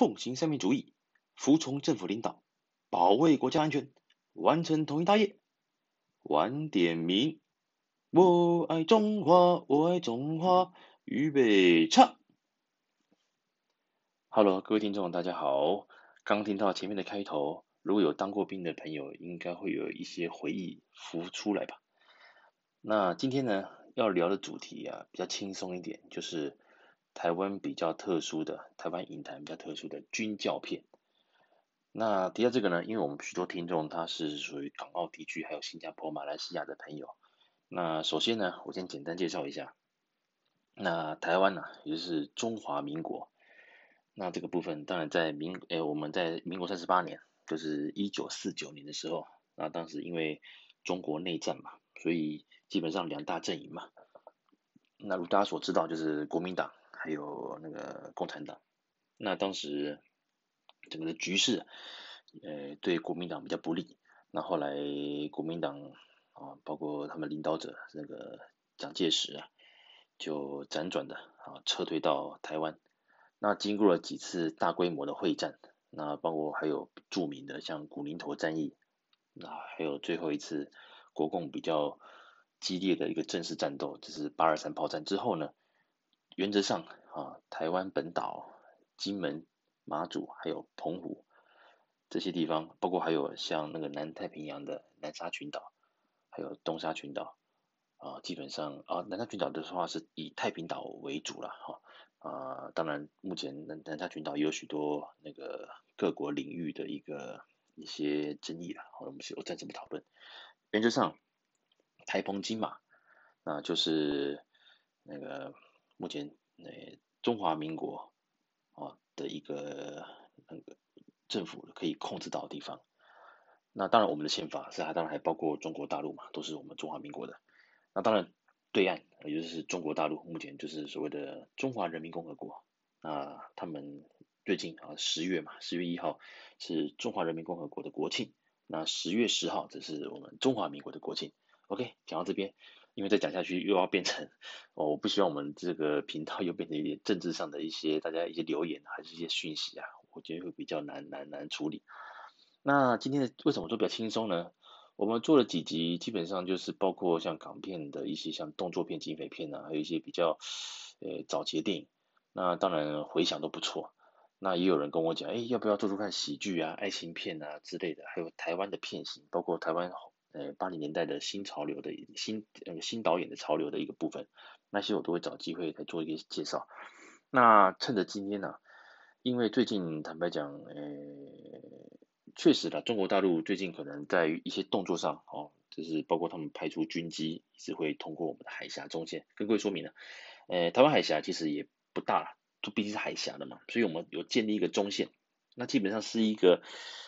奉行三民主义，服从政府领导，保卫国家安全，完成统一大业。晚点名，我爱中华，我爱中华，预备唱。Hello，各位听众，大家好。刚听到前面的开头，如果有当过兵的朋友，应该会有一些回忆浮出来吧。那今天呢，要聊的主题啊，比较轻松一点，就是。台湾比较特殊的，台湾影坛比较特殊的军教片。那提到这个呢，因为我们许多听众他是属于港澳地区，还有新加坡、马来西亚的朋友。那首先呢，我先简单介绍一下。那台湾呢、也就是中华民国。那这个部分当然在民，诶，我们在民国三十八年，就是一九四九年的时候，那当时因为中国内战嘛，所以基本上两大阵营嘛。那如大家所知道，就是国民党。还有那个共产党，那当时整个的局势，呃，对国民党比较不利。那后来国民党啊，包括他们领导者那个蒋介石啊，就辗转的啊撤退到台湾。那经过了几次大规模的会战，那包括还有著名的像古宁头战役，那还有最后一次国共比较激烈的一个正式战斗，就是八二三炮战之后呢。原则上啊，台湾本岛、金门、马祖还有澎湖这些地方，包括还有像那个南太平洋的南沙群岛，还有东沙群岛啊，基本上啊，南沙群岛的话是以太平岛为主了哈啊。当然，目前南南沙群岛也有许多那个各国领域的一个一些争议了，我们我暂时不讨论。原则上，台风金马那就是那个。目前，那，中华民国啊的一个那个政府可以控制到的地方，那当然我们的宪法是还当然还包括中国大陆嘛，都是我们中华民国的。那当然对岸也就是中国大陆，目前就是所谓的中华人民共和国。那他们最近啊十月嘛，十月一号是中华人民共和国的国庆，那十月十号这是我们中华民国的国庆。OK，讲到这边。因为再讲下去又要变成哦，我不希望我们这个频道又变成一点政治上的一些大家一些留言还是一些讯息啊，我觉得会比较难难难处理。那今天的为什么说比较轻松呢？我们做了几集，基本上就是包括像港片的一些像动作片、警匪片啊，还有一些比较呃早期的电影。那当然回响都不错。那也有人跟我讲，哎，要不要做做看喜剧啊、爱情片啊之类的？还有台湾的片型，包括台湾。呃，八零年代的新潮流的新呃新导演的潮流的一个部分，那些我都会找机会来做一个介绍。那趁着今天呢、因为最近坦白讲，呃，确实的，中国大陆最近可能在一些动作上，哦，就是包括他们派出军机，是会通过我们的海峡中线。跟各位说明了，呃，台湾海峡其实也不大，就毕竟是海峡的嘛，所以我们有建立一个中线，那基本上是一个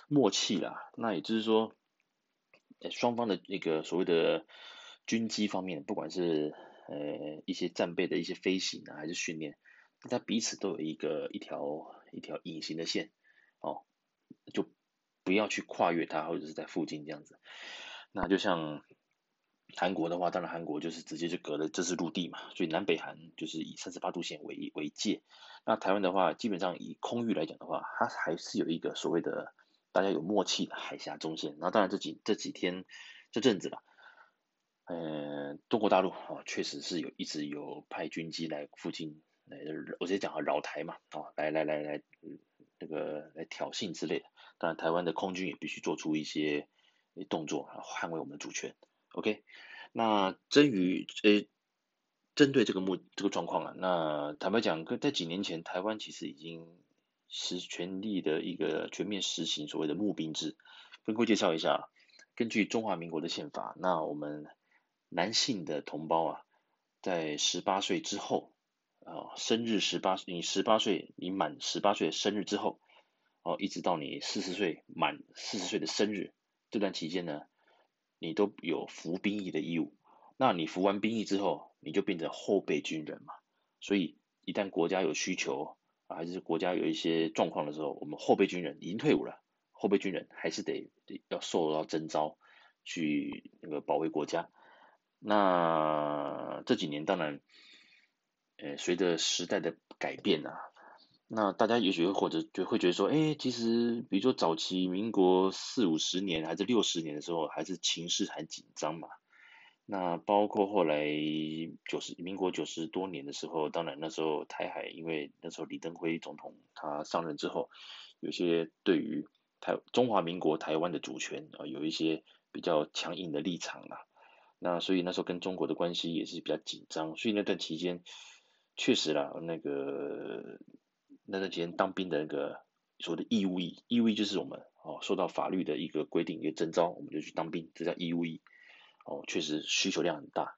默契啦。那也就是说。双方的那个所谓的军机方面，不管是呃一些战备的一些飞行啊，还是训练，大家彼此都有一个一条一条隐形的线，哦，就不要去跨越它，或者是在附近这样子。那就像韩国的话，当然韩国就是直接就隔了，这是陆地嘛，所以南北韩就是以三十八度线为为界。那台湾的话，基本上以空域来讲的话，它还是有一个所谓的。大家有默契的海峡中线，那当然这几这几天这阵子了，呃，中国大陆啊，确实是有一直有派军机来附近来，我直接讲啊，扰台嘛，啊，来来来来，那个来挑衅之类的。当然，台湾的空军也必须做出一些动作啊，捍卫我们的主权。OK，那针于呃，针对这个目这个状况啊，那坦白讲，跟在几年前，台湾其实已经。是全力的一个全面实行所谓的募兵制，跟各位介绍一下，根据中华民国的宪法，那我们男性的同胞啊，在十八岁之后啊，生日十八，你十八岁，你满十八岁的生日之后，哦，一直到你四十岁满四十岁的生日这段期间呢，你都有服兵役的义务。那你服完兵役之后，你就变成后备军人嘛，所以一旦国家有需求。还是国家有一些状况的时候，我们后备军人已经退伍了，后备军人还是得要受到征召去那个保卫国家。那这几年当然，呃，随着时代的改变啊，那大家也许会或者就会觉得说，哎，其实比如说早期民国四五十年还是六十年的时候，还是情势还紧张嘛。那包括后来九十民国九十多年的时候，当然那时候台海，因为那时候李登辉总统他上任之后，有些对于台中华民国台湾的主权啊，有一些比较强硬的立场啦。那所以那时候跟中国的关系也是比较紧张，所以那段期间确实啦，那个。那段时间当兵的那个所谓的义务役，义务役就是我们哦受到法律的一个规定，一个征召，我们就去当兵，这叫义务役。哦，确实需求量很大。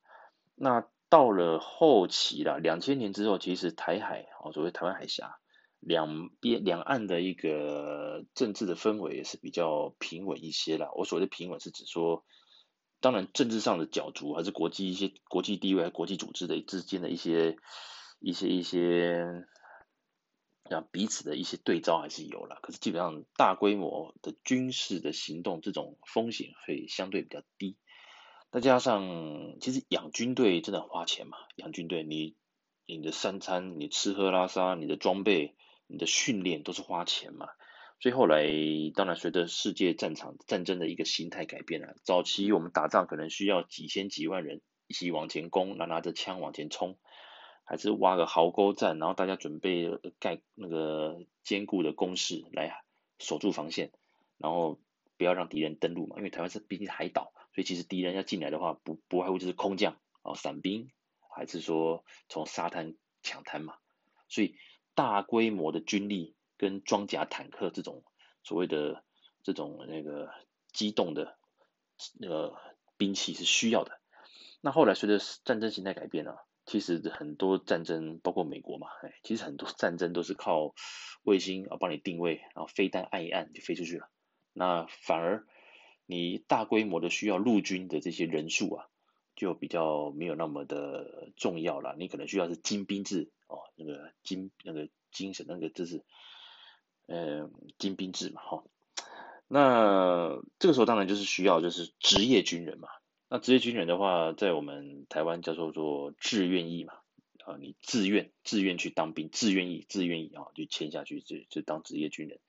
那到了后期啦，两千年之后，其实台海哦，所谓台湾海峡两边两岸的一个政治的氛围也是比较平稳一些啦。我所谓的平稳是指说，当然政治上的角逐，还是国际一些国际地位、国际组织的之间的一些一些一些。让彼此的一些对照还是有了，可是基本上大规模的军事的行动，这种风险会相对比较低。再加上其实养军队真的花钱嘛，养军队你你的三餐、你吃喝拉撒、你的装备、你的训练都是花钱嘛。所以后来当然随着世界战场战争的一个形态改变了，早期我们打仗可能需要几千几万人一起往前攻，拿拿着枪往前冲。还是挖个壕沟战，然后大家准备盖那个坚固的工事来守住防线，然后不要让敌人登陆嘛。因为台湾是毕竟海岛，所以其实敌人要进来的话，不不外乎就是空降啊、伞兵，还是说从沙滩抢滩嘛。所以大规模的军力跟装甲坦克这种所谓的这种那个机动的那个兵器是需要的。那后来随着战争形态改变了。其实很多战争，包括美国嘛，哎，其实很多战争都是靠卫星啊帮你定位，然后飞弹按一按就飞出去了。那反而你大规模的需要陆军的这些人数啊，就比较没有那么的重要了。你可能需要是精兵制哦，那个精那个精神那个就是，呃，精兵制嘛，哈。那这个时候当然就是需要就是职业军人嘛。那职业军人的话，在我们台湾叫做做志愿役嘛，啊，你自愿自愿去当兵，自愿役自愿役啊，就签下去就就当职业军人。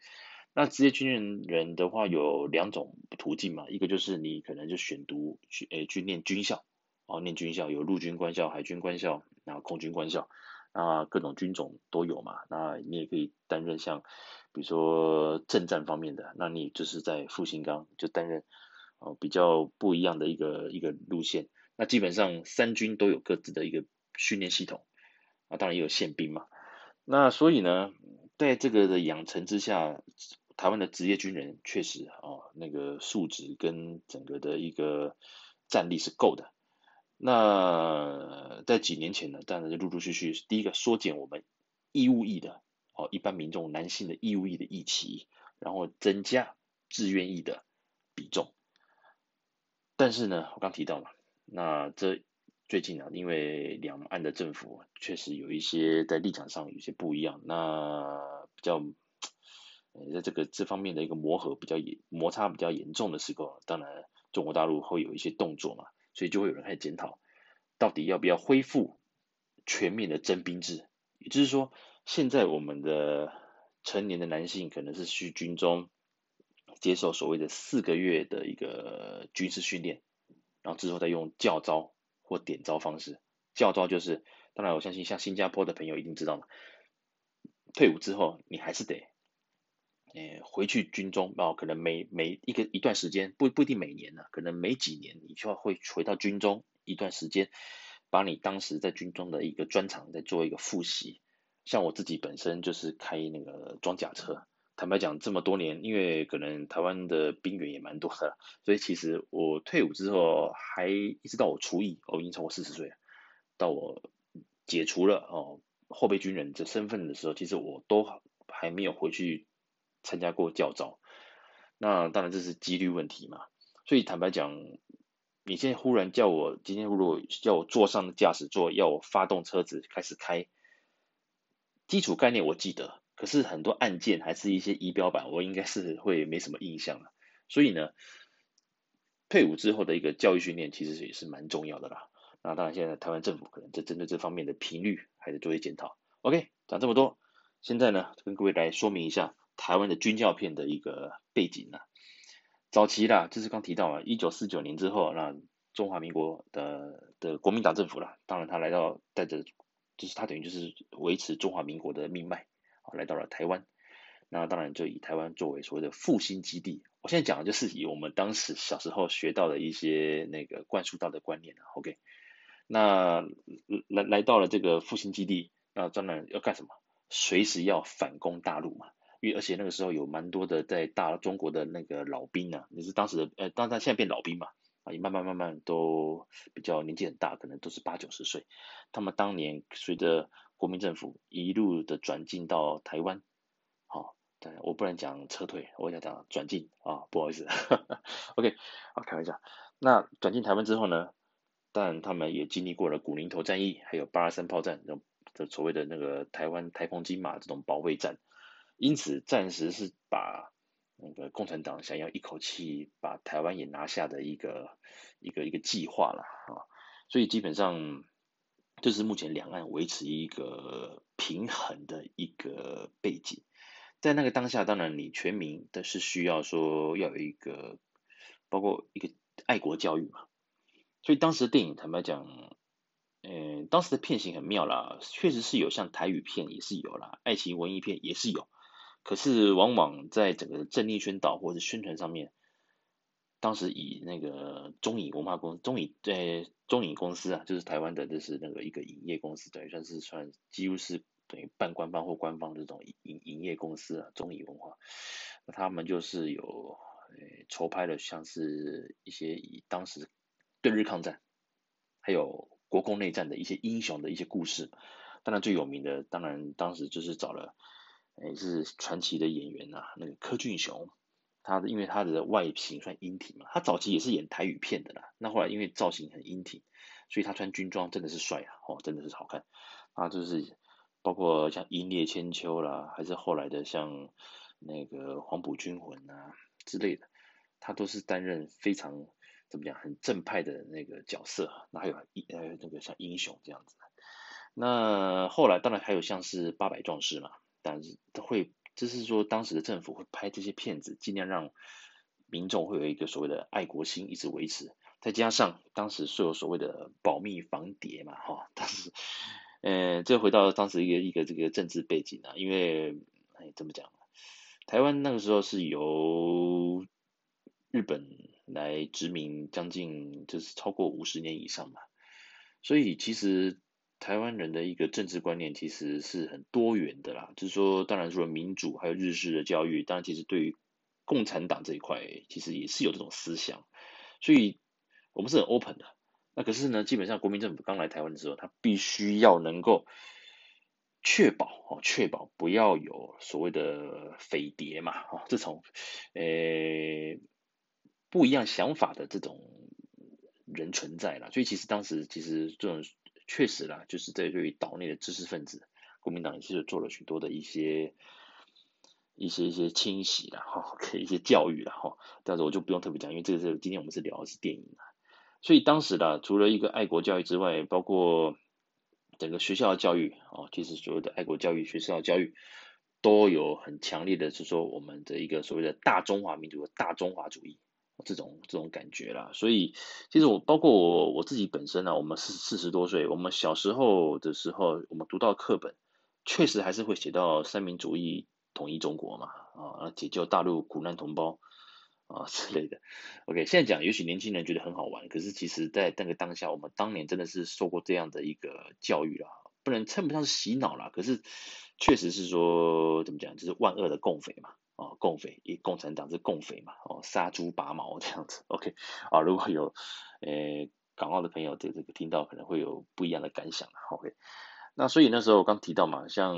那职业军人人的话有两种途径嘛，一个就是你可能就选读去诶去念军校，哦，念军校有陆军官校、海军官校，然后空军官校，那各种军种都有嘛。那你也可以担任像比如说政战方面的，那你就是在复兴岗就担任。哦，比较不一样的一个一个路线。那基本上三军都有各自的一个训练系统，啊，当然也有宪兵嘛。那所以呢，在这个的养成之下，台湾的职业军人确实啊，那个素质跟整个的一个战力是够的。那在几年前呢，当然就陆陆续续，第一个缩减我们义务役的哦，一般民众男性的义务役的役期，然后增加志愿役的比重。但是呢，我刚提到嘛，那这最近啊，因为两岸的政府确实有一些在立场上有些不一样，那比较呃在这个这方面的一个磨合比较严摩擦比较严重的时候，当然中国大陆会有一些动作嘛，所以就会有人开始检讨，到底要不要恢复全面的征兵制？也就是说，现在我们的成年的男性可能是去军中。接受所谓的四个月的一个军事训练，然后之后再用教招或点招方式。教招就是，当然我相信像新加坡的朋友一定知道嘛，退伍之后你还是得，呃，回去军中，然后可能每每一个一段时间，不不一定每年呢、可能每几年你就会回到军中一段时间，把你当时在军中的一个专长再做一个复习。像我自己本身就是开那个装甲车。坦白讲，这么多年，因为可能台湾的兵员也蛮多的，所以其实我退伍之后，还一直到我除役，我已经超过四十岁，到我解除了哦后备军人这身份的时候，其实我都还没有回去参加过教招。那当然这是几率问题嘛，所以坦白讲，你现在忽然叫我今天如果叫我坐上驾驶座，要我发动车子开始开，基础概念我记得。可是很多按键还是一些仪表板，我应该是会没什么印象了。所以呢，退伍之后的一个教育训练其实也是蛮重要的啦。那当然，现在台湾政府可能在针对这方面的频率还得做一些检讨。OK，讲这么多，现在呢，跟各位来说明一下台湾的军教片的一个背景啊。早期啦，就是刚提到啊，一九四九年之后，那中华民国的的国民党政府啦，当然他来到带着，就是他等于就是维持中华民国的命脉啊，来到了台湾。那当然就以台湾作为所谓的复兴基地。我现在讲的就是以我们当时小时候学到的一些那个灌输到的观念啊。OK，那来来到了这个复兴基地，那当然要干什么？随时要反攻大陆嘛。因为而且那个时候有蛮多的在大中国的那个老兵啊，也是当时的呃，当然现在变老兵嘛，啊，也慢慢慢慢都比较年纪很大，可能都是八九十岁。他们当年随着国民政府一路的转进到台湾，好、哦，对，我不能讲撤退，我想讲转进啊，不好意思，OK，啊，开玩笑。那转进台湾之后呢，但他们也经历过了古宁头战役，还有八二三炮战，这这所谓的那个台湾台澎金马这种保卫战。因此，暂时是把那个共产党想要一口气把台湾也拿下的一个一个一个计划了啊，所以基本上这是目前两岸维持一个平衡的一个背景。在那个当下，当然你全民的是需要说要有一个包括一个爱国教育嘛，所以当时的电影坦白讲，嗯，当时的片型很妙啦，确实是有像台语片也是有啦，爱情文艺片也是有。可是，往往在整个政令宣导或者宣传上面，当时以那个中影文化公中影对中影公司啊，就是台湾的，就是那个一个影业公司，等于算是算几乎是等于半官方或官方这种影影业公司啊，中影文化，那他们就是有呃筹拍了像是一些以当时对日抗战，还有国共内战的一些英雄的一些故事，当然最有名的，当然当时就是找了。也是传奇的演员呐、啊，那个柯俊雄，他的因为他的外形算英挺嘛，他早期也是演台语片的啦，那后来因为造型很英挺，所以他穿军装真的是帅啊，哦，真的是好看，啊，就是包括像《英烈千秋》啦，还是后来的像那个《黄埔军魂》啊之类的，他都是担任非常怎么讲很正派的那个角色，那还有呃那个像英雄这样子，那后来当然还有像是八百壮士嘛。但是会，就是说当时的政府会拍这些片子，尽量让民众会有一个所谓的爱国心一直维持。再加上当时是有所谓的保密防谍嘛，哈，当时，呃，这回到当时一个一个这个政治背景啊，因为哎怎么讲，台湾那个时候是由日本来殖民将近就是超过五十年以上嘛，所以其实。台湾人的一个政治观念其实是很多元的啦，就是说，当然除了民主，还有日式的教育，当然其实对于共产党这一块，其实也是有这种思想，所以我们是很 open 的。那可是呢，基本上国民政府刚来台湾的时候，他必须要能够确保哦，确保不要有所谓的匪谍嘛，哦，这种呃不一样想法的这种人存在啦，所以其实当时其实这种。确实啦，就是在对于岛内的知识分子，国民党也是做了许多的一些一些一些清洗啦，哈，一些教育啦，哈。但是我就不用特别讲，因为这个是今天我们是聊的是电影啊。所以当时呢，除了一个爱国教育之外，包括整个学校的教育啊，其实所谓的爱国教育、学校的教育都有很强烈的，是说我们的一个所谓的大中华民族的大中华主义。这种这种感觉啦，所以其实我包括我我自己本身呢，我们四四十多岁，我们小时候的时候，我们读到课本，确实还是会写到三民主义统一中国嘛，啊，解救大陆苦难同胞啊 之类的。OK，现在讲，也许年轻人觉得很好玩，可是其实在那个当下，我们当年真的是受过这样的一个教育啦，不能称不上是洗脑啦，可是确实是说怎么讲，就是万恶的共匪嘛。哦，共匪，一共产党是共匪嘛？哦，杀猪拔毛这样子，OK，啊，如果有，呃，港澳的朋友对这个听到可能会有不一样的感想，OK，那所以那时候我刚提到嘛，像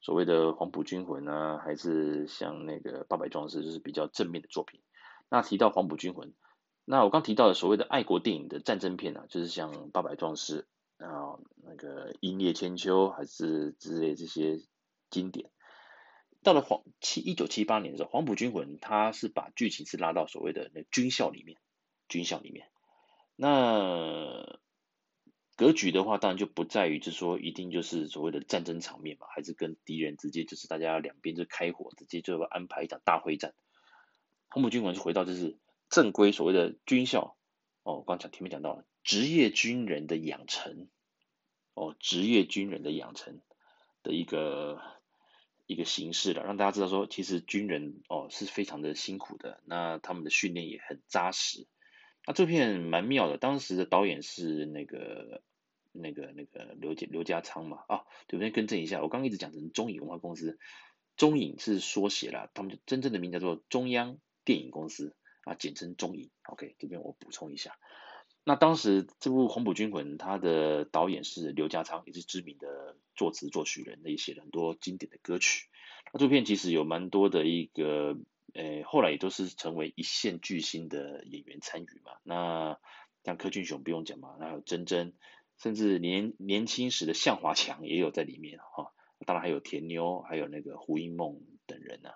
所谓的《黄埔军魂》啊，还是像那个《八百壮士》，就是比较正面的作品。那提到《黄埔军魂》，那我刚提到的所谓的爱国电影的战争片啊，就是像《八百壮士》啊，那个《英烈千秋》还是之类这些经典。到了黄七一九七八年的时候，《黄埔军魂》它是把剧情是拉到所谓的那军校里面，军校里面。那格局的话，当然就不在于就是说一定就是所谓的战争场面嘛，还是跟敌人直接就是大家两边就开火，直接就安排一场大会战。黄埔军魂是回到就是正规所谓的军校哦，我刚才前面讲到了职业军人的养成哦，职业军人的养成的一个一个形式了，让大家知道说，其实军人哦是非常的辛苦的，那他们的训练也很扎实。那这片蛮妙的，当时的导演是那个。那个那个刘家刘家昌嘛，啊，对不对？更正一下，我刚刚一直讲成中影文化公司，中影是缩写了，他们真正的名叫做中央电影公司啊，简称中影。OK，这边我补充一下。那当时这部《黄埔军魂》，它的导演是刘家昌，也是知名的作词作曲人，也写了很多经典的歌曲。那这部片其实有蛮多的一个，呃，后来也都是成为一线巨星的演员参与嘛。那像柯俊雄不用讲嘛，那还有珍珍。甚至年年轻时的向华强也有在里面哈，当然还有田妞，还有那个胡因梦等人呢、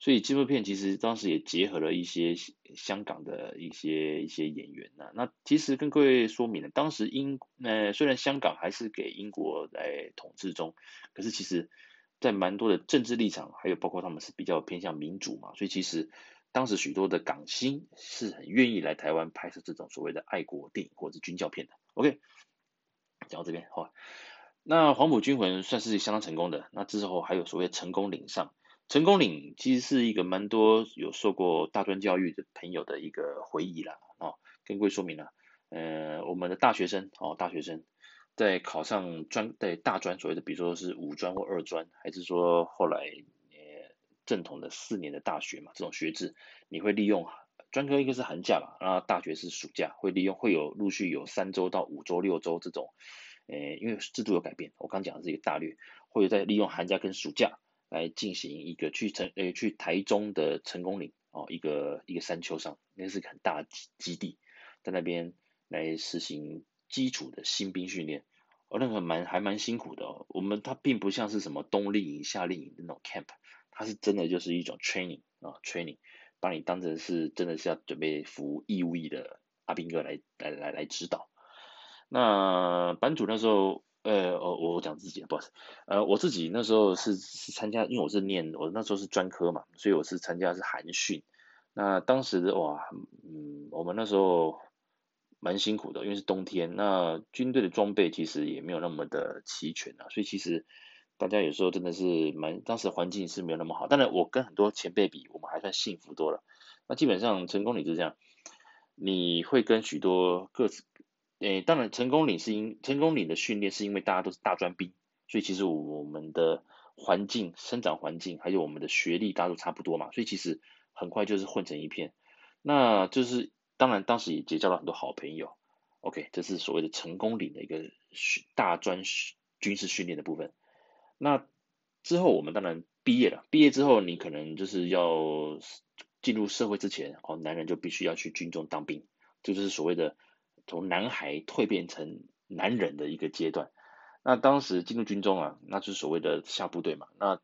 所以纪录片其实当时也结合了一些香港的一些一些演员呐、那其实跟各位说明了，当时英呃虽然香港还是给英国来统治中，可是其实在蛮多的政治立场，还有包括他们是比较偏向民主嘛，所以其实当时许多的港星是很愿意来台湾拍摄这种所谓的爱国电影或者是军教片的。OK。讲到这边好，那黄埔军魂算是相当成功的。那之后还有所谓成功领上，成功岭其实是一个蛮多有受过大专教育的朋友的一个回忆啦。哦，跟各位说明了，呃，我们的大学生哦，大学生在考上专在大专所谓的，比如说是五专或二专，还是说后来呃正统的四年的大学嘛，这种学制，你会利用专科应该是寒假吧，然后大学是暑假，会利用会有陆续有三周到五周、六周这种。呃，因为制度有改变，我刚讲的是一个大略，会有在利用寒假跟暑假来进行一个去成呃去台中的成功岭哦，一个一个山丘上，那是个很大的基地，在那边来实行基础的新兵训练，哦，那个蛮还蛮辛苦的哦。我们它并不像是什么冬令营、夏令营那种 camp，它是真的就是一种 training 啊，training，把你当成是真的是要准备服义务役的阿兵哥来来来来指导。那班主那时候，呃，我我讲自己，不好意思，呃，我自己那时候是是参加，因为我是念，我那时候是专科嘛，所以我是参加是寒训。那当时哇，嗯，我们那时候蛮辛苦的，因为是冬天。那军队的装备其实也没有那么的齐全啊，所以其实大家有时候真的是蛮，当时环境是没有那么好。当然，我跟很多前辈比，我们还算幸福多了。那基本上成功岭是这样，你会跟许多各自。诶，当然，成功岭是因成功岭的训练是因为大家都是大专兵，所以其实我们的环境、生长环境还有我们的学历，大家都差不多嘛，所以其实很快就是混成一片。那就是当然，当时也结交了很多好朋友。OK，这是所谓的成功岭的一个大专军事训练的部分。那之后我们当然毕业了，毕业之后你可能就是要进入社会之前，哦，男人就必须要去军中当兵，这就是所谓的。从男孩蜕变成男人的一个阶段，那当时进入军中啊，那就是所谓的下部队嘛。那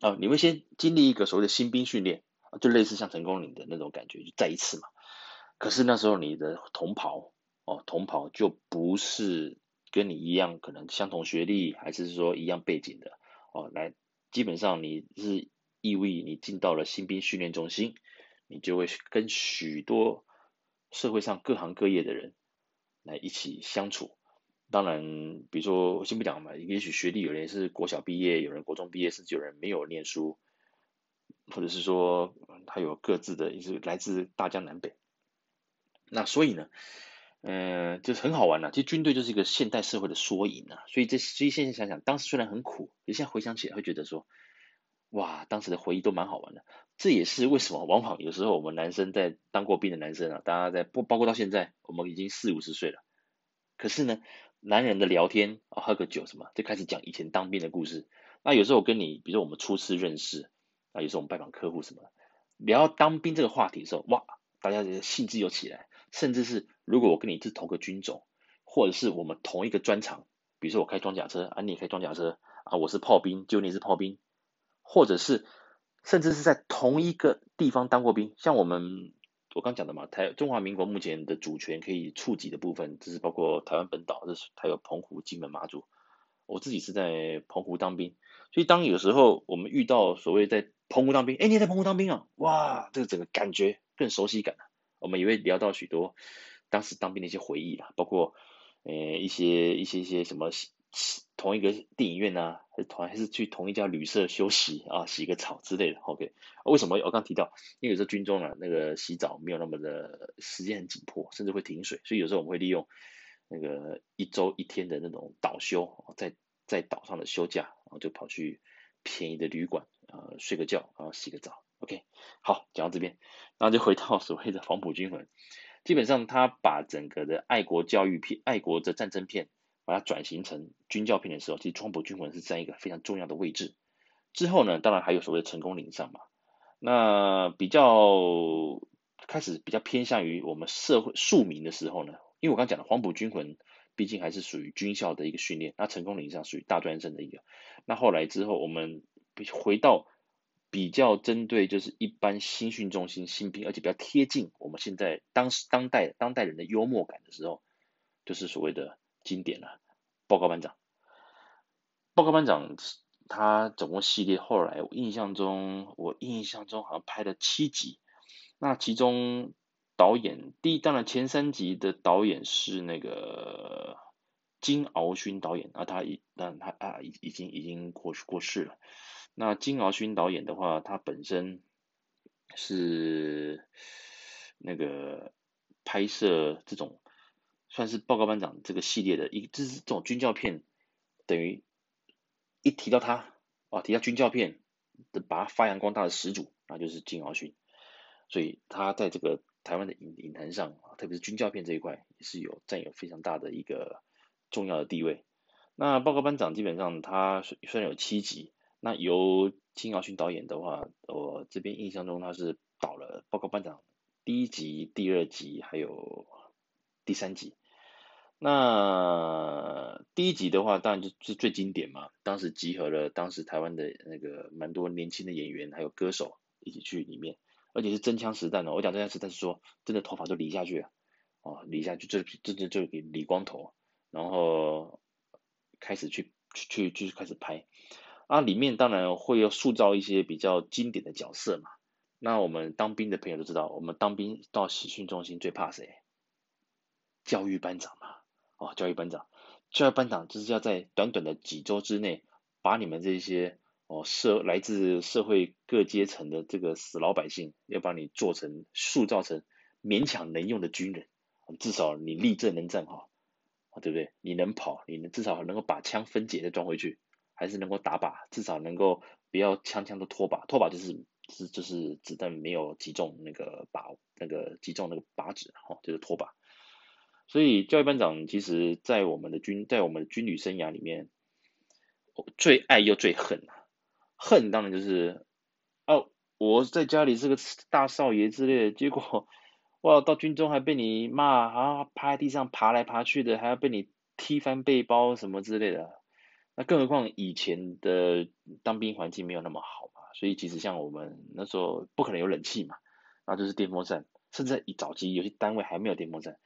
啊，你会先经历一个所谓的新兵训练，就类似像成功岭的那种感觉，就再一次嘛。可是那时候你的同袍哦，同袍就不是跟你一样，可能相同学历，还是说一样背景的哦。来，基本上你是意味，你进到了新兵训练中心，你就会跟许多。社会上各行各业的人来一起相处，当然，比如说我先不讲嘛，也许学历有人是国小毕业，有人国中毕业，甚至有人没有念书，或者是说他有各自的，也是来自大江南北。那所以呢，嗯、就是很好玩呐。其实军队就是一个现代社会的缩影啊。所以这所以现在想想，当时虽然很苦，你现在回想起来会觉得说，哇，当时的回忆都蛮好玩的。这也是为什么往往有时候我们男生在当过兵的男生啊，大家在不包括到现在，我们已经四五十岁了，可是呢，男人的聊天啊，喝个酒什么，就开始讲以前当兵的故事。那有时候我跟你，比如说我们初次认识，啊，有时候我们拜访客户什么，聊当兵这个话题的时候，哇，大家的兴致又起来。甚至是如果我跟你是同个军种，或者是我们同一个专长，比如说我开装甲车，啊，你也开装甲车，啊，我是炮兵，就你是炮兵，或者是。甚至是在同一个地方当过兵，像我们我刚讲的嘛，台中华民国目前的主权可以触及的部分，就是包括台湾本岛，这是还有澎湖、金门、马祖。我自己是在澎湖当兵，所以当有时候我们遇到所谓在澎湖当兵，哎，你在澎湖当兵啊？哇，这个整个感觉更熟悉感。我们也会聊到许多当时当兵的一些回忆啦，包括呃一些一些一些什么同一个电影院啊，还是同还是去同一家旅社休息啊，洗个澡之类的。OK，为什么我刚提到？因为有时候军中啊，那个洗澡没有那么的时间很紧迫，甚至会停水，所以有时候我们会利用。那个一周一天的那种岛休，在在岛上的休假，然后就跑去便宜的旅馆，呃，睡个觉，然后洗个澡。OK，好，讲到这边，然后就回到所谓的黄埔军魂。基本上他把整个的爱国教育片、爱国的战争片，把它转型成军教片的时候，其实黄埔军魂是占一个非常重要的位置。之后呢，当然还有所谓的成功岭上嘛。那比较开始比较偏向于我们社会庶民的时候呢。因为我刚讲的黄埔军魂，毕竟还是属于军校的一个训练，那成功岭上属于大专生的一个。那后来之后，我们回到比较针对就是一般新训中心新兵，而且比较贴近我们现在当时当代当代人的幽默感的时候，就是所谓的经典了。报告班长，报告班长，他总共系列后来我印象中，我印象中好像拍了七集，那其中。导演第一，当然前三集的导演是那个金敖勋导演啊，他已但他啊已已经已经过过世了。那金敖勋导演的话，他本身是那个拍摄这种算是报告班长这个系列的一，就是这种军教片，等于一提到他啊，提到军教片的把他发扬光大的始祖，那就是金敖勋，所以他在这个。台湾的影影坛上，特别是军教片这一块，也是有占有非常大的一个重要的地位。那报告班长基本上他虽然有七集，那由金尧勋导演的话，我这边印象中他是导了报告班长第一集、第二集还有第三集。那第一集的话，当然就是最经典嘛，当时集合了当时台湾的那个蛮多年轻的演员还有歌手一起去里面。而且是真枪实弹的，我讲真枪实弹是说，真的头发都理下去了，哦，理下去就真的就给理光头，然后开始去去去就开始拍，啊，里面当然会有塑造一些比较经典的角色嘛。那我们当兵的朋友都知道，我们当兵到集训中心最怕谁？教育班长嘛，哦，教育班长，教育班长就是要在短短的几周之内，把你们这些。哦，社来自社会各阶层的这个死老百姓，要把你做成塑造成勉强能用的军人，至少你立正能站好，啊，对不对？你能跑，你能至少能够把枪分解再装回去，还是能够打靶，至少能够不要枪枪都脱靶，脱靶就是是就是子弹没有击中那个靶，那个击中那个靶子，哈，就是脱靶。所以教育班长其实在我们的军在我们的军旅生涯里面，最爱又最恨啊。恨当然就是，哦，我在家里是个大少爷之类的，结果哇，到军中还被你骂啊，趴在地上爬来爬去的，还要被你踢翻背包什么之类的。那更何况以前的当兵环境没有那么好嘛，所以其实像我们那时候不可能有冷气嘛，然后就是电风扇，甚至一早期有些单位还没有电风扇，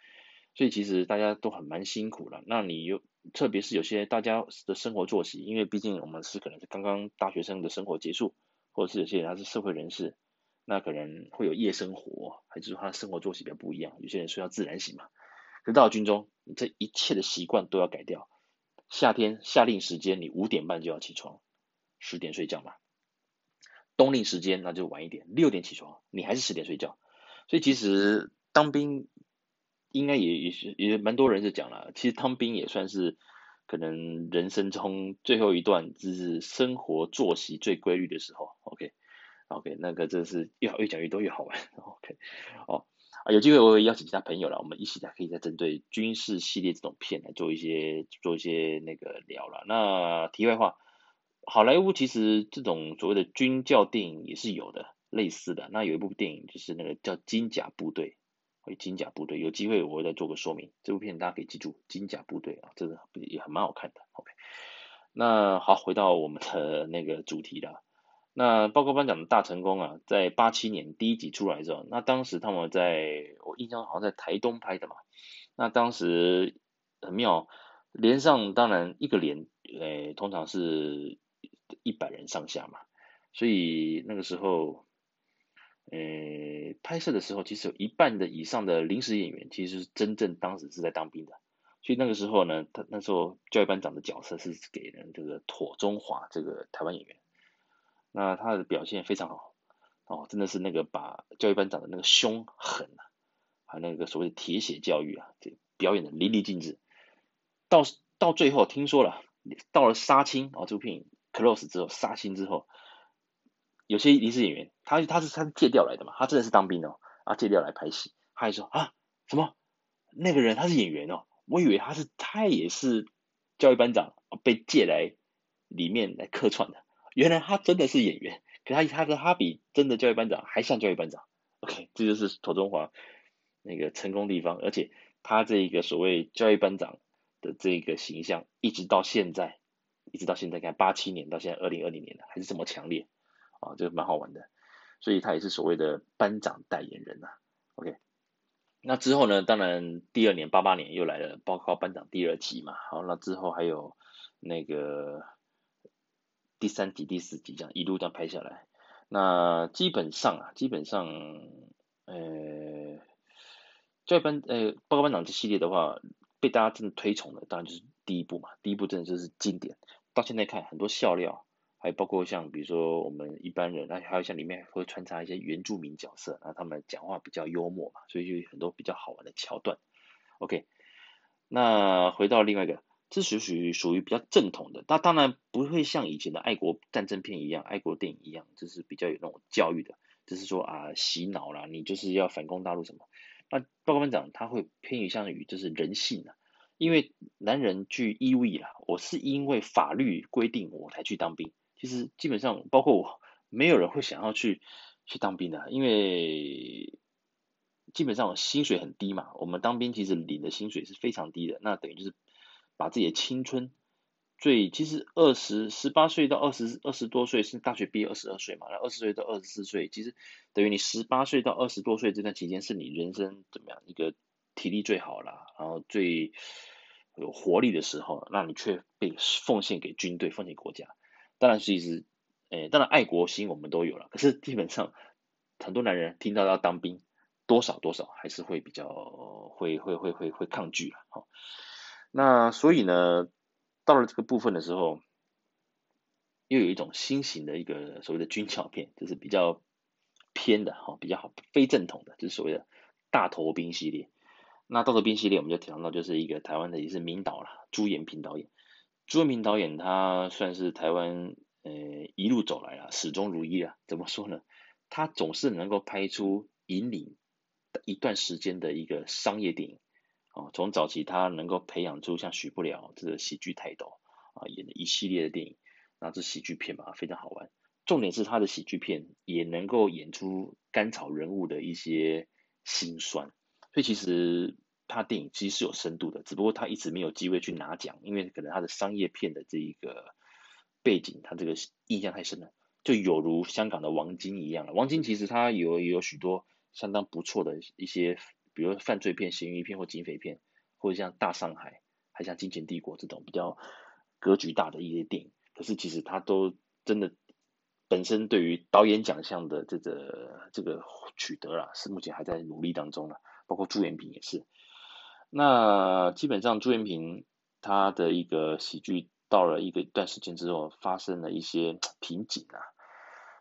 所以其实大家都很蛮辛苦的。那你又。特别是有些大家的生活作息，因为毕竟我们是可能是刚刚大学生的生活结束，或者是有些人他是社会人士，那可能会有夜生活，还是说他生活作息比较不一样。有些人睡到自然醒嘛，可到了军中，你这一切的习惯都要改掉。夏天夏令时间你五点半就要起床，十点睡觉嘛。冬令时间那就晚一点，六点起床，你还是十点睡觉。所以其实当兵。应该也也是也蛮多人是讲了，其实当兵也算是可能人生中最后一段，就是生活作息最规律的时候。OK，OK，okay? Okay, 那个这是越好越讲越多越好玩。OK，哦啊，有机会我会邀请其他朋友了，我们一起来可以再针对军事系列这种片来做一些做一些那个聊了。那题外话，好莱坞其实这种所谓的军教电影也是有的，类似的。那有一部电影就是那个叫《金甲部队》。金甲部队有机会我会再做个说明，这部片大家可以记住，金甲部队啊，这个也很蛮好看的。OK，那好，回到我们的 那个主题啦。那报告班长的大成功啊，在八七年第一集出来之后，那当时他们在我印象好像在台东拍的嘛，那当时很妙，连上当然一个连，诶、通常是一百人上下嘛，所以那个时候，诶、拍摄的时候其实有一半的以上的临时演员其实是真正当时是在当兵的，所以那个时候呢，他那时候教育班长的角色是给人这个妥中华这个台湾演员。那他的表现非常好，哦，真的是那个把教育班长的那个凶狠啊，还有那个所谓的铁血教育啊，这表演的淋漓尽致。到到最后听说了，到了杀青啊，这部片 close 之后杀青之后，有些临时演员，他他是他是借调来的嘛，他真的是当兵哦，啊借调来拍戏，他还说啊什么那个人他是演员哦，我以为他是他也是教育班长被借来里面来客串的。原来他真的是演员，可他他的他比真的教育班长还像教育班长。OK，这就是庹宗华那个成功地方，而且他这个所谓教育班长的这个形象，一直到现在，一直到现在看八七年到现在二零二零年了，还是这么强烈啊，这个蛮好玩的。所以他也是所谓的班长代言人呐。OK，那之后呢，当然第二年八八年又来了报告班长第二集嘛。好，那之后还有那个。第三集、第四集这样一路这样拍下来，那基本上啊，基本上，呃，教育班呃报告班长这系列的话，被大家真的推崇的，当然就是第一部嘛。第一部真的就是经典，到现在看很多笑料，还包括像比如说我们一般人，那还有像里面会穿插一些原住民角色，那他们讲话比较幽默嘛，所以就有很多比较好玩的桥段。OK，那回到另外一个。这属于属于比较正统的，那当然不会像以前的爱国战争片一样，爱国电影一样，就是比较有那种教育的，就是说啊洗脑啦，你就是要反攻大陆什么。那报告班长他会偏于向于就是人性啊，因为男人具义务啦，我是因为法律规定我才去当兵，其实基本上包括我，没有人会想要去去当兵的，因为基本上薪水很低嘛，我们当兵其实领的薪水是非常低的，那等于就是。把自己的青春，最其实二十十八岁到二十二十多岁是大学毕业二十二岁嘛，然后二十岁到二十四岁，其实等于你十八岁到二十多岁这段期间是你人生怎么样一个体力最好啦，然后最有活力的时候，那你却被奉献给军队，奉献国家。当然是，其实，诶，当然爱国心我们都有了，可是基本上很多男人听到要当兵，多少多少还是会比较会会会会会抗拒了，哈。那所以呢，到了这个部分的时候，又有一种新型的一个所谓的军校片，就是比较偏的哈，比较好非正统的，就是所谓的大头兵系列。那大头兵系列，我们就提到就是一个台湾的也是名导了，朱延平导演。朱延平导演他算是台湾呃一路走来啊，始终如一啊。怎么说呢？他总是能够拍出引领一段时间的一个商业电影。哦，从早期他能够培养出像许不了这个喜剧泰斗啊，演的一系列的电影，那这喜剧片嘛非常好玩。重点是他的喜剧片也能够演出甘草人物的一些辛酸，所以其实他电影其实是有深度的，只不过他一直没有机会去拿奖，因为可能他的商业片的这一个背景，他这个印象太深了，就有如香港的王晶一样了。王晶其实他有也有许多相当不错的一些。比如犯罪片、悬疑片或警匪片，或者像《大上海》，还像《金钱帝国》这种比较格局大的一些电影，可是其实他都真的本身对于导演奖项的这个这个取得啦，是目前还在努力当中了。包括朱元平也是。那基本上朱延平他的一个喜剧到了一个一段时间之后，发生了一些 瓶颈啊。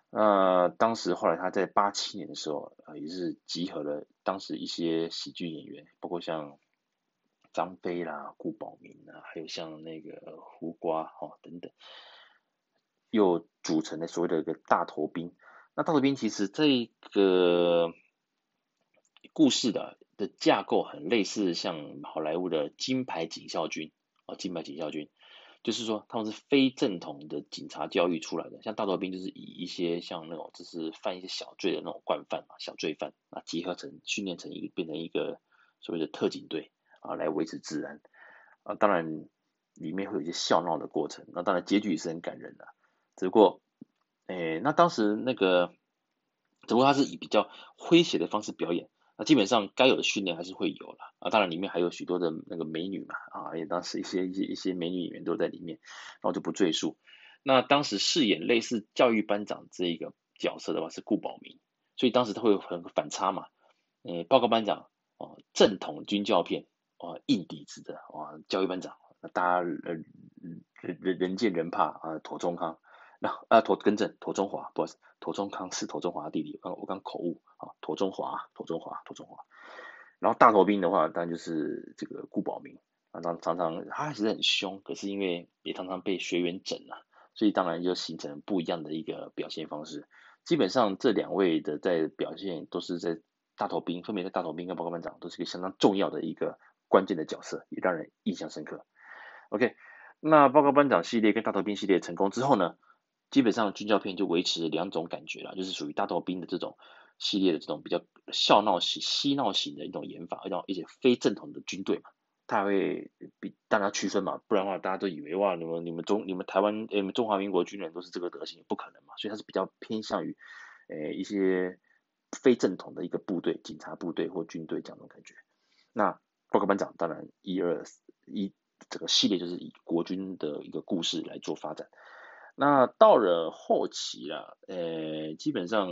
那当时后来他在八七年的时候，啊，也是集合了当时一些喜剧演员，包括像张飞啦、顾宝明啊，还有像那个胡瓜哈等等，又组成了所谓的一个大头兵。那大头兵其实这个故事的的架构很类似，像好莱坞的金牌警校军啊，金牌警校军。就是说，他们是非正统的警察教育出来的，像大头兵就是以一些像那种就是犯一些小罪的那种惯犯嘛，小罪犯啊，集合成训练成一个变成一个所谓的特警队啊，来维持治安啊。当然里面会有一些笑闹的过程，那当然结局也是很感人的。只不过诶，那当时那个，只不过他是以比较诙谐的方式表演，那基本上该有的训练还是会有了啊。当然里面还有许多的那个美女嘛，啊，也当时一些一些一些美女演员都在里面，那我就不赘述。那当时饰演类似教育班长这一个角色的话是顾宝明，所以当时他会很反差嘛，诶，报告班长哦，正统军教片哦，硬底子的哇，教育班长，大家呃人人人见人怕啊，妥中康。那啊，庹更正，陀中华，不好意思，庹宗康是陀中华的弟弟，我刚我刚口误啊，陀中华，陀中华，陀中华。然后大头兵的话，当然就是这个顾宝明，常常常常他还是很凶，可是因为也常常被学员整啊，所以当然就形成不一样的一个表现方式。基本上这两位的在表现都是在大头兵，分别在大头兵跟报告班长都是一个相当重要的一个关键的角色，也让人印象深刻。OK，那报告班长系列跟大头兵系列成功之后呢，基本上军教片就维持两种感觉了，就是属于大头兵的这种系列的这种比较笑闹型、嬉闹型的一种演法，一种一些非正统的军队嘛，他会比大家区分嘛，不然的话大家都以为哇，你们你们中你们台湾诶，你们中华民国军人都是这个德行，不可能嘛，所以他是比较偏向于诶一些非正统的一个部队，警察部队或军队这样的感觉。那报告班长当然一二一这个系列就是以国军的一个故事来做发展。那到了后期了，呃，基本上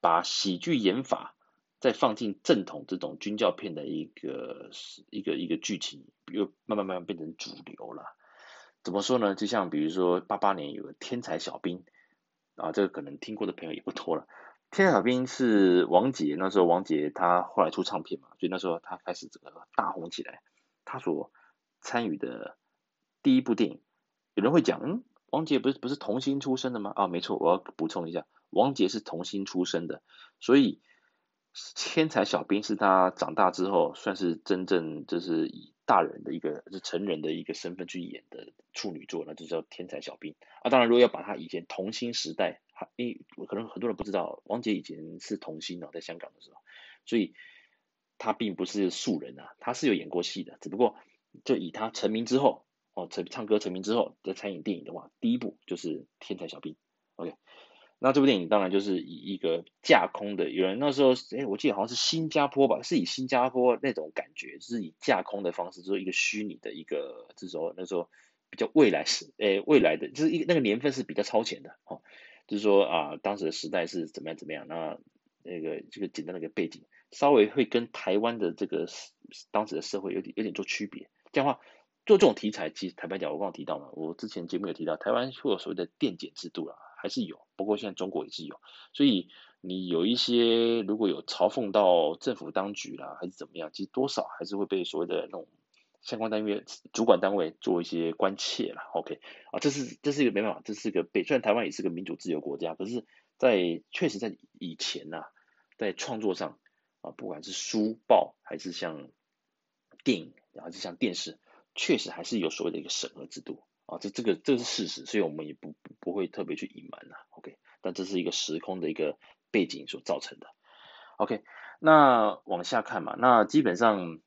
把喜剧演法再放进正统这种军教片的一个一个一个剧情，又慢慢慢慢变成主流了。怎么说呢？就像比如说八八年有个《天才小兵》，啊，这个可能听过的朋友也不多了。《天才小兵》是王杰，那时候王杰他后来出唱片嘛，所以那时候他开始这个大红起来。他所参与的第一部电影，有人会讲，嗯。王杰不是不是童星出身的吗？啊，没错，我要补充一下，王杰是童星出身的，所以天才小兵是他长大之后算是真正就是以大人的一个是成人的一个身份去演的处女作，那就叫天才小兵啊。当然，如果要把他以前童星时代，因为可能很多人不知道，王杰以前是童星哦，在香港的时候，所以他并不是素人啊，他是有演过戏的，只不过就以他成名之后。哦，成唱歌成名之后的参演电影的话，第一部就是《天才小兵》。OK，那这部电影当然就是以一个架空的，有人那时候，哎，我记得好像是新加坡吧，是以新加坡那种感觉，就是以架空的方式，就是一个虚拟的一个，这时候那时候比较未来时，哎，未来的就是一个那个年份是比较超前的，哦，就是说啊，当时的时代是怎么样怎么样，那那个这个简单的一个背景，稍微会跟台湾的这个当时的社会有点有点做区别，这样的话。做这种题材，其实坦白讲，我刚刚提到嘛，我之前节目有提到，台湾会有所谓的电检制度啦，还是有，不过现在中国也是有，所以你有一些如果有嘲讽到政府当局啦，还是怎么样，其实多少还是会被所谓的那种相关单位、主管单位做一些关切啦。OK，啊，这是这是一个没办法，这是一个被，虽然台湾也是个民主自由国家，可是在确实在以前呐，在创作上啊，不管是书报还是像电影，还是像电视。确实还是有所谓的一个审核制度啊，这这个这是事实，所以我们也不不不会特别去隐瞒了，OK，但这是一个时空的一个背景所造成的，OK，那往下看嘛，那基本上，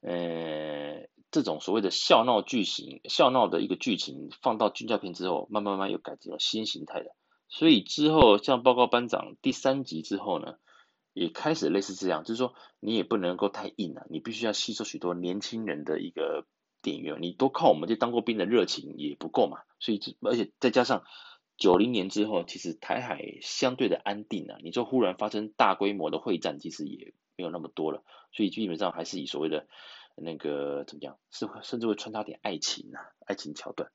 呃，这种所谓的笑闹剧情，笑闹的一个剧情放到军教片之后，慢慢慢慢又改成了新形态的，所以之后像报告班长第三集之后呢，也开始类似这样，就是说你也不能够太硬了，你必须要吸收许多年轻人的一个。电影院，你都靠我们这当过兵的热情也不够嘛，所以而且再加上九零年之后，其实台海相对的安定啊，你就忽然发生大规模的会战，其实也没有那么多了，所以基本上还是以所谓的那个怎么讲，是甚至会穿插点爱情啊，爱情桥段。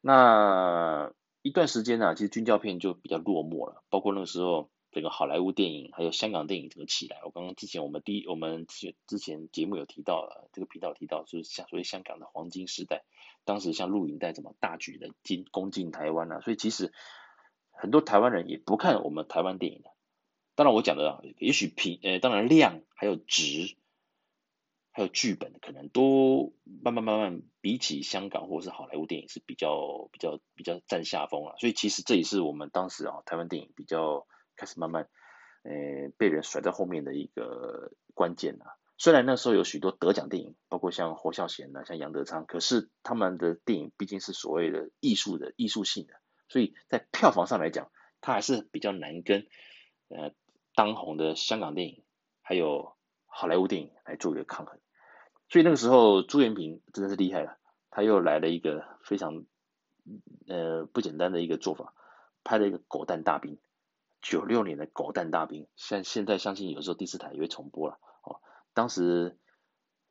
那一段时间呢、啊，其实军教片就比较落寞了，包括那个时候。这个好莱坞电影还有香港电影怎么起来？我刚刚之前我们第一我们之前节目有提到了，这个频道提到，就是像所谓香港的黄金时代，当时像录影带怎么大举的进攻进台湾啊，所以其实很多台湾人也不看我们台湾电影的。当然我讲的啊，也许品呃，当然量还有值，还有剧本可能都慢慢慢慢比起香港或者是好莱坞电影是比较比较比较占下风啊。所以其实这也是我们当时啊台湾电影比较。开始慢慢，呃，被人甩在后面的一个关键啊。虽然那时候有许多得奖电影，包括像侯孝贤呐、像杨德昌，可是他们的电影毕竟是所谓的艺术的艺术性的，所以在票房上来讲，它还是比较难跟呃当红的香港电影还有好莱坞电影来做一个抗衡。所以那个时候朱延平真的是厉害了，他又来了一个非常呃不简单的一个做法，拍了一个《狗蛋大兵》，九六年的《狗蛋大兵》，像现在相信有时候第四台也会重播了哦。当时。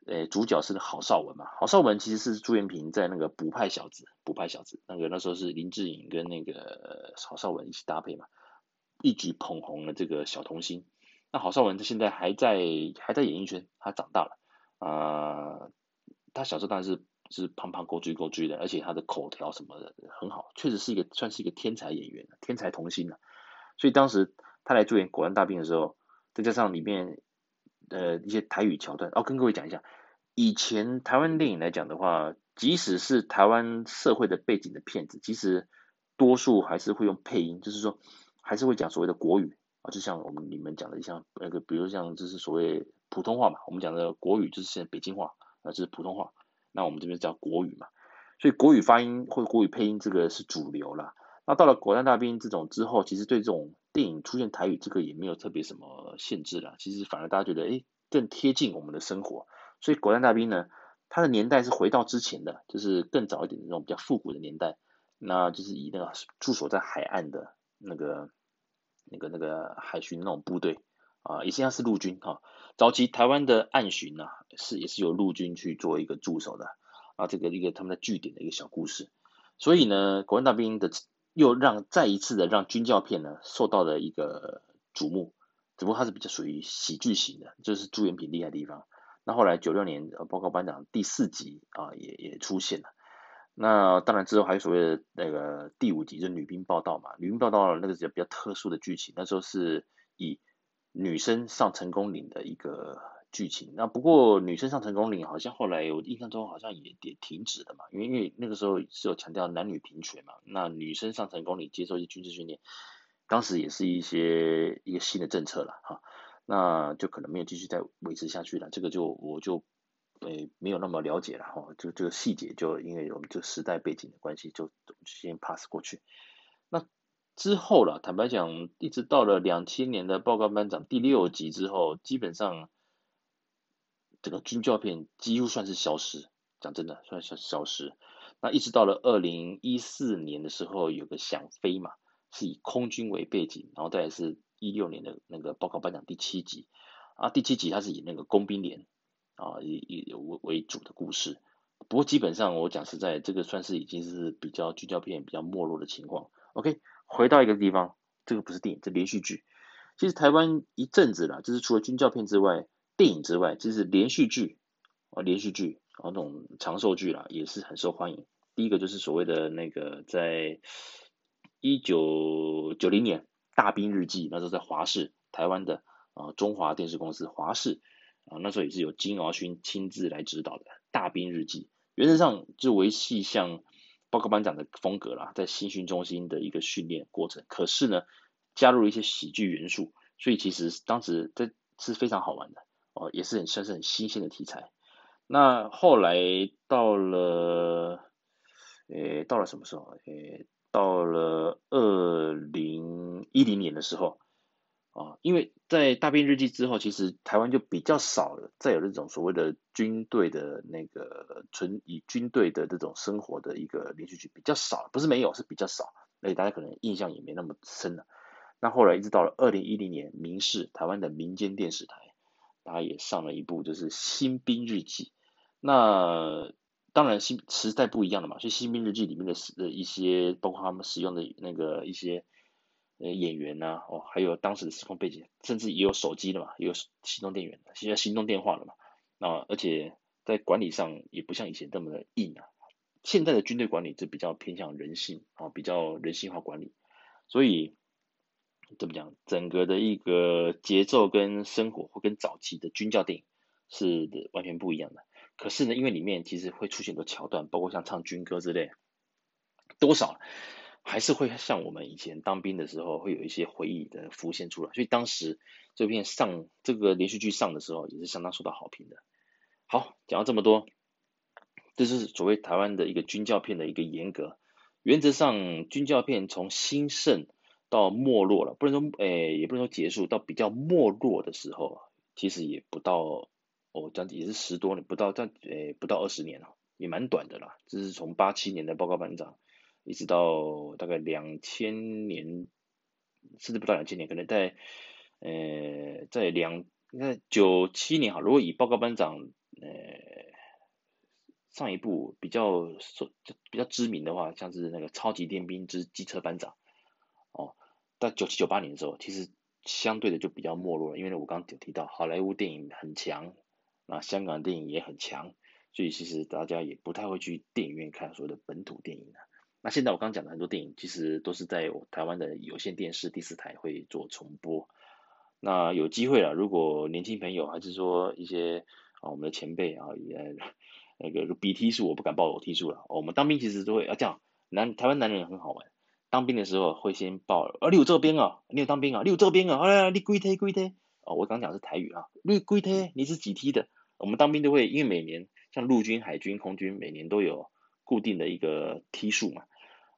诶，主角是郝邵文嘛？郝邵文其实是朱元平在那个《捕派小子》，《捕派小子》那个那时候是林志颖跟那个郝邵文一起搭配嘛，一举捧红了这个小童星。那郝邵文他现在还在还在演艺圈，他长大了啊、呃，他小时候当然是是胖胖勾追勾追的，而且他的口条什么的很好，确实是一个算是一个天才演员，天才童星了。所以当时他来主演《狗蛋大兵》的时候，再加上里面。呃，一些台语桥段，哦，跟各位讲一下，以前台湾电影来讲的话，即使是台湾社会的背景的片子，其实多数还是会用配音，就是说还是会讲所谓的国语啊，就像我们你们讲的，像那个，比如像就是所谓普通话嘛，我们讲的国语就是现在北京话啊，就是普通话，那我们这边叫国语嘛，所以国语发音或国语配音这个是主流啦。那到了《狗蛋大兵》这种之后，其实对这种电影出现台语，这个也没有特别什么限制了。其实反而大家觉得，哎，更贴近我们的生活。所以《狗蛋大兵》呢，它的年代是回到之前的，就是更早一点的那种比较复古的年代。那就是以那个驻守在海岸的那个、那个、那个海巡那种部队啊，也实际上是陆军哈。早期台湾的岸巡呢，是也是由陆军去做一个驻守的啊，这个一个他们的据点的一个小故事。所以呢，《狗蛋大兵》的。又让再一次的让军教片呢受到了一个瞩目，只不过它是比较属于喜剧型的，这是朱延平厉害的地方。那后来九六年呃报告班长第四集啊也也出现了，那当然之后还有所谓的那个第五集就是女兵报道嘛，女兵报道那个是比较特殊的剧情，那时候是以女生上成功岭的一个。剧情那不过女生上成功岭好像后来我印象中好像也也停止了嘛，因为因为那个时候是有强调男女平权嘛，那女生上成功岭接受一些军事训练，当时也是一些一个新的政策了哈，那就可能没有继续再维持下去了，这个就我就诶、欸、没有那么了解了哈，就这个细节就因为我们这时代背景的关系就先 pass 过去。那之后了，坦白讲，一直到了两千年的报告班长第六集之后，基本上。这个军教片几乎算是消失，讲真的，算是消失。那一直到了二零一四年的时候，有个想飞嘛，是以空军为背景，然后再来是一六年的那个报告班长第七集啊，第七集它是以那个工兵连啊以以为为主的故事。不过基本上我讲实在，这个算是已经是比较军教片比较没落的情况。OK，回到一个地方，这个不是电影，这连续剧。其实台湾一阵子了，就是除了军教片之外。电影之外，就是连续剧啊，连续剧啊，那种长寿剧啦，也是很受欢迎。第一个就是所谓的那个，在一九九零年《大兵日记》，那时候在华视，台湾的啊中华电视公司华视啊，那时候也是由金敖勋亲自来指导的《大兵日记》，原则上就维系像报告班长的风格啦，在新训中心的一个训练过程。可是呢，加入了一些喜剧元素，所以其实当时这是非常好玩的。哦，也是很算是很新鲜的题材。那后来到了，诶，到了什么时候？诶，到了二零一零年的时候，啊，因为在大兵日记之后，其实台湾就比较少了，再有这种所谓的军队的那个纯以军队的这种生活的一个连续剧比较少，不是没有，是比较少，而且大家可能印象也没那么深了。那后来一直到了二零一零年，民视台湾的民间电视台。他也上了一部，就是《新兵日记》。那当然，新时代不一样了嘛，所以《新兵日记》里面的呃一些，包括他们使用的那个一些呃演员呐、哦，还有当时的时空背景，甚至也有手机了嘛，也有行动电源，现在行动电话了嘛。那而且在管理上也不像以前这么的硬啊。现在的军队管理就比较偏向人性啊，比较人性化管理，所以。怎么讲？整个的一个节奏跟生活，会跟早期的军教电影是完全不一样的。可是呢，因为里面其实会出现很多桥段，包括像唱军歌之类，多少还是会像我们以前当兵的时候，会有一些回忆的浮现出来。所以当时这片上这个连续剧上的时候，也是相当受到好评的。好，讲到这么多，这是所谓台湾的一个军教片的一个严格。原则上军教片从兴盛到没落了，不能说诶、也不能说结束，到比较没落的时候，其实也不到哦，这样子也是十多年，不到这诶、不到二十年了，也蛮短的啦。这是从八七年的报告班长，一直到大概两千年，甚至不到两千年，可能在呃在两应该九七年哈，如果以报告班长呃。上一部比较说比较知名的话，像是那个《超级电兵之机车班长》，到九七九八年的时候，其实相对的就比较没落了，因为我刚刚有提到好莱坞电影很强，那香港电影也很强，所以其实大家也不太会去电影院看所谓的本土电影。那现在我刚讲的很多电影，其实都是在台湾的有线电视第四台会做重播。那有机会了，如果年轻朋友还是说一些啊我们的前辈啊也。那个比梯数我不敢报我梯数了，我们当兵其实都会啊这样，男台湾男人很好玩，当兵的时候会先报，啊你有这边啊，你有当兵啊，你有这边啊，哎你几梯几梯，哦我刚讲是台语啊，你几梯你是几梯的，我们当兵都会，因为每年像陆军、海军、空军每年都有固定的一个梯数嘛，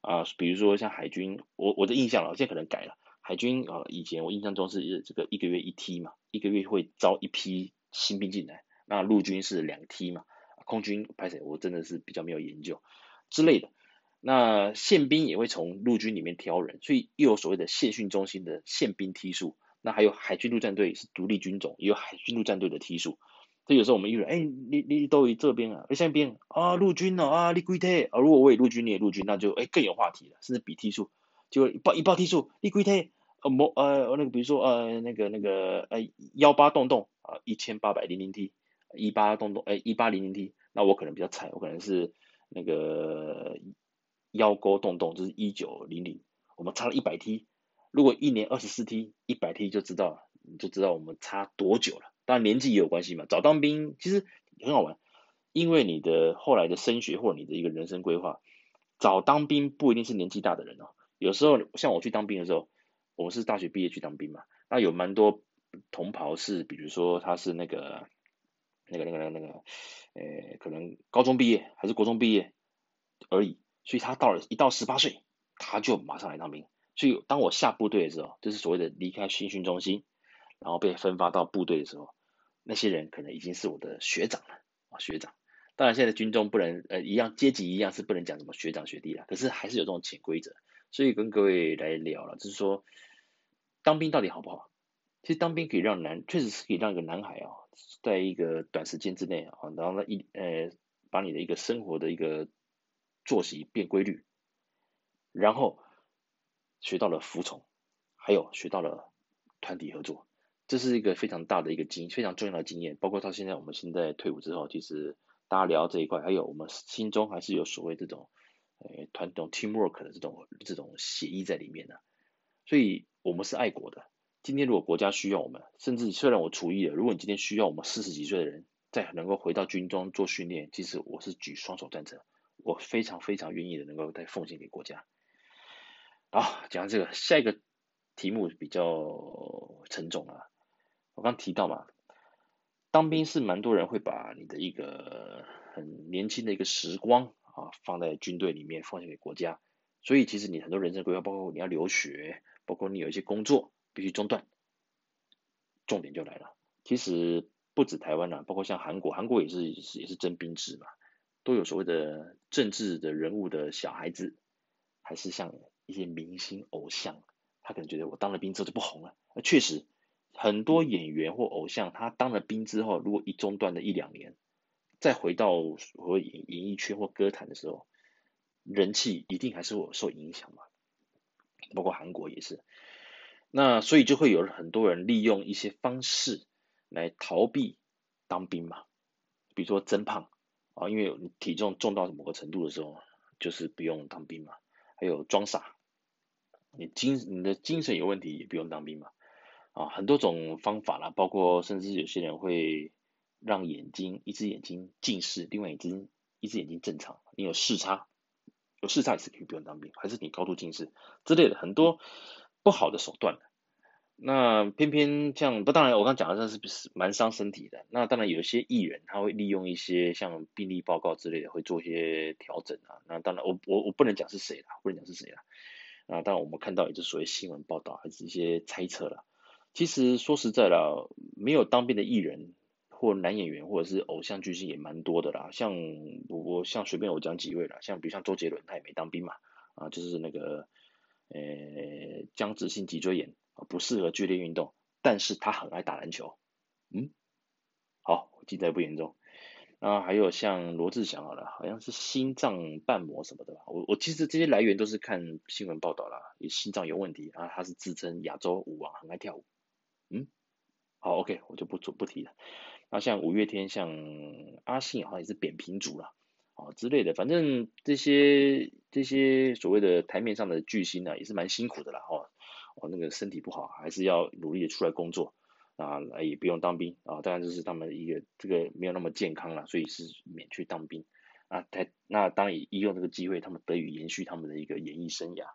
啊比如说像海军，我我的印象了，现在可能改了，海军啊以前我印象中是这个一个月一梯嘛，一个月会招一批新兵进来，那陆军是两梯嘛。空军拍谁？我真的是比较没有研究之类的。那宪兵也会从陆军里面挑人，所以又有所谓的宪训中心的宪兵梯数。那还有海军陆战队是独立军种，也有海军陆战队的梯数。所以有时候我们遇到，哎，你你都于这边啊？下边啊，陆军呢？啊，你几梯啊？如果我也陆军，你也陆军，那就哎更有话题了，甚至比梯数，就一报一报梯数，你几梯？呃，某呃那个比如说呃那个那个呃幺八洞洞啊，一千八百零零梯。一八洞洞，哎，一八零零 T，那我可能比较惨，我可能是那个幺勾洞洞，就是一九零零，我们差了一百 T，如果一年二十四 T，一百 T 就知道，你就知道我们差多久了。当然年纪也有关系嘛，早当兵其实很好玩，因为你的后来的升学或者你的一个人生规划，早当兵不一定是年纪大的人哦，有时候像我去当兵的时候，我是大学毕业去当兵嘛，那有蛮多同袍是，比如说他是那个。那个、那个、那个、那个，呃，可能高中毕业还是国中毕业而已，所以他到了一到十八岁，他就马上来当兵。所以当我下部队的时候，就是所谓的离开新训中心，然后被分发到部队的时候，那些人可能已经是我的学长了啊，学长。当然现在军中不能呃一样阶级一样是不能讲什么学长学弟了，可是还是有这种潜规则。所以跟各位来聊了，就是说当兵到底好不好？其实当兵可以让男，确实是可以让一个男孩啊、哦。在一个短时间之内啊，然后呢一呃，把你的一个生活的一个作息变规律，然后学到了服从，还有学到了团体合作，这是一个非常大的一个经非常重要的经验。包括到现在，我们现在退伍之后，其实大家聊这一块，还有我们心中还是有所谓这种呃团这种 teamwork 的这种这种协议在里面的，所以我们是爱国的。今天如果国家需要我们，甚至虽然我除役了，如果你今天需要我们四十几岁的人再能够回到军中做训练，其实我是举双手赞成，我非常非常愿意的能够再奉献给国家。好，讲这个下一个题目比较沉重啊，我刚提到嘛，当兵是蛮多人会把你的一个很年轻的一个时光啊放在军队里面奉献给国家，所以其实你很多人生规划，包括你要留学，包括你有一些工作。必须中断，重点就来了。其实不止台湾啦，包括像韩国，韩国也是也是征兵制嘛，都有所谓的政治的人物的小孩子，还是像一些明星偶像，他可能觉得我当了兵之后就不红了。那确实，很多演员或偶像，他当了兵之后，如果一中断了一两年，再回到所谓演演艺圈或歌坛的时候，人气一定还是会受影响嘛。包括韩国也是。那所以就会有很多人利用一些方式来逃避当兵嘛，比如说增胖啊，因为你体重重到某个程度的时候，就是不用当兵嘛。还有装傻，你精你的精神有问题也不用当兵嘛。啊，很多种方法啦，包括甚至有些人会让眼睛一只眼睛近视，另外一只一只眼睛正常。你有视差，有视差也是可以不用当兵，还是你高度近视之类的很多。不好的手段，那偏偏像不，当然我刚讲的这是蛮伤身体的。那当然有一些艺人他会利用一些像病例报告之类的，会做一些调整啊。那当然我我我不能讲是谁啦，不能讲是谁啦。啊，当然我们看到也是所谓新闻报道，还是一些猜测啦。其实说实在啦，没有当兵的艺人或男演员或者是偶像巨星也蛮多的啦。像我我像随便我讲几位啦，像比如像周杰伦他也没当兵嘛，啊就是那个呃僵直性脊椎炎，不适合剧烈运动，但是他很爱打篮球。嗯，好，我记得不严重。啊，还有像罗志祥好了，好像是心脏瓣膜什么的吧。我我其实这些来源都是看新闻报道啦，也心脏有问题啊，他是自称亚洲舞王，很爱跳舞。嗯，好，OK，我就不不不提了。那像五月天，像阿信好像也是扁平足了，哦之类的，反正这些这些所谓的台面上的巨星呢、啊，也是蛮辛苦的啦，哦，哦那个身体不好，还是要努力的出来工作。啊，也不用当兵啊，当然这是他们一个这个没有那么健康了，所以是免去当兵啊。他那当然利用这个机会，他们得以延续他们的一个演艺生涯。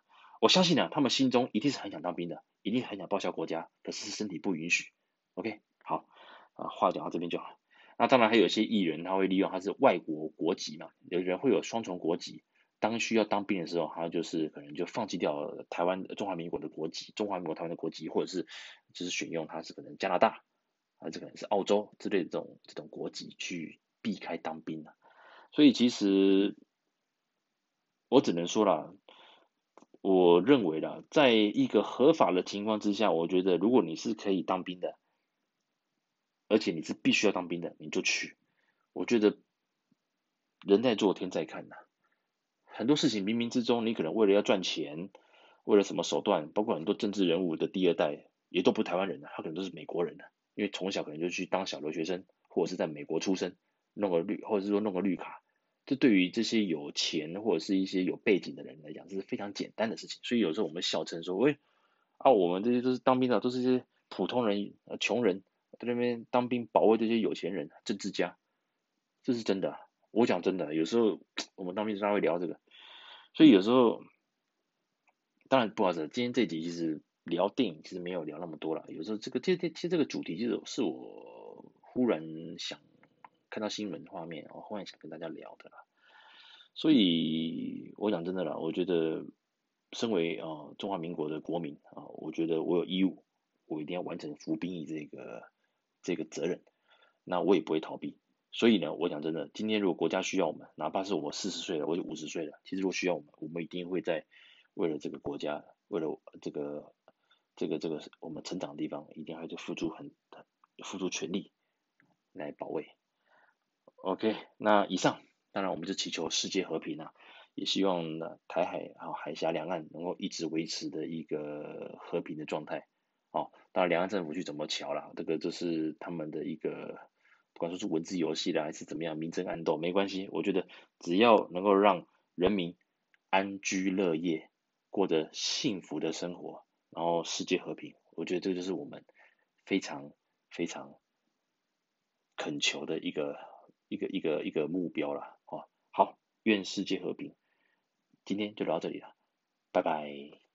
我相信呢、啊，他们心中一定是很想当兵的，一定很想报效国家，可是身体不允许。OK，好啊，话讲到这边就好。那当然还有一些艺人，他会利用他是外国国籍嘛，有人会有双重国籍。当需要当兵的时候，他就是可能就放弃掉台湾中华民国的国籍，中华民国台湾的国籍，或者是就是选用他是可能加拿大，啊，这可能是澳洲之类的这种这种国籍去避开当兵的。所以其实我只能说啦，我认为啦，在一个合法的情况之下，我觉得如果你是可以当兵的，而且你是必须要当兵的，你就去。我觉得人在做天在看呐。很多事情冥冥之中，你可能为了要赚钱，为了什么手段，包括很多政治人物的第二代，也都不是台湾人的，他可能都是美国人的，因为从小可能就去当小留学生，或者是在美国出生，弄个绿，或者是说弄个绿卡，这对于这些有钱或者是一些有背景的人来讲，这是非常简单的事情。所以有时候我们笑称说，喂，啊，我们这些都是当兵的，都是一些普通人、穷人，在那边当兵保卫这些有钱人、政治家，这是真的。我讲真的，有时候 我们当兵时常会聊这个。所以有时候，当然不好意思，今天这集其实聊电影其实没有聊那么多了。有时候这个这这其实这个主题就是是我忽然想看到新闻画面，我忽然想跟大家聊的啦。所以我讲真的啦，我觉得身为啊、呃、中华民国的国民啊、我觉得我有义务，我一定要完成服兵役这个这个责任，那我也不会逃避。所以呢，我讲真的，今天如果国家需要我们，哪怕是我四十岁了，我就五十岁了，其实如果需要我们，我们一定会在为了这个国家，为了这个这个这个我们成长的地方，一定还是付出很付出全力来保卫。OK，那以上，当然我们就祈求世界和平啊，也希望呢台海还有海峡两岸能够一直维持的一个和平的状态。哦，当然两岸政府去怎么瞧啦，这个就是他们的一个。管说是文字游戏的还是怎么样，明争暗斗没关系。我觉得只要能够让人民安居乐业，过着幸福的生活，然后世界和平，我觉得这就是我们非常非常恳求的一个一个一个一个目标了。哦，好，愿世界和平。今天就聊到这里了，拜拜。